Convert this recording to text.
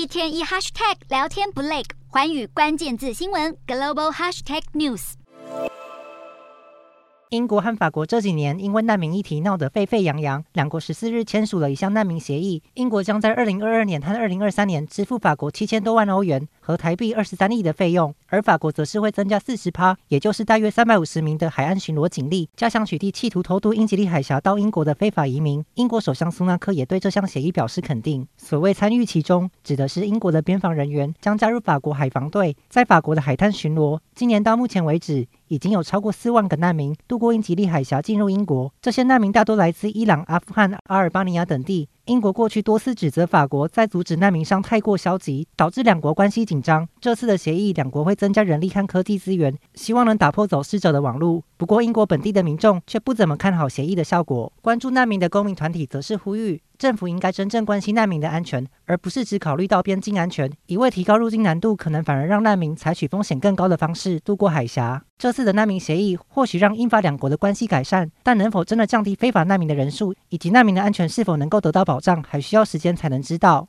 一天一 hashtag 聊天不累，寰宇关键字新闻 global hashtag news。英国和法国这几年因为难民议题闹得沸沸扬扬，两国十四日签署了一项难民协议。英国将在二零二二年和二零二三年支付法国七千多万欧元和台币二十三亿的费用，而法国则是会增加四十趴，也就是大约三百五十名的海岸巡逻警力，加强取缔企图偷渡英吉利海峡到英国的非法移民。英国首相苏纳克也对这项协议表示肯定。所谓参与其中，指的是英国的边防人员将加入法国海防队，在法国的海滩巡逻。今年到目前为止，已经有超过四万个难民渡过英吉利海峡进入英国，这些难民大多来自伊朗、阿富汗、阿尔巴尼亚等地。英国过去多次指责法国在阻止难民商太过消极，导致两国关系紧张。这次的协议，两国会增加人力和科技资源，希望能打破走失者的网络。不过，英国本地的民众却不怎么看好协议的效果。关注难民的公民团体则是呼吁，政府应该真正关心难民的安全，而不是只考虑到边境安全，一味提高入境难度，可能反而让难民采取风险更高的方式渡过海峡。这次的难民协议或许让英法两国的关系改善，但能否真的降低非法难民的人数，以及难民的安全是否能够得到保障，还需要时间才能知道。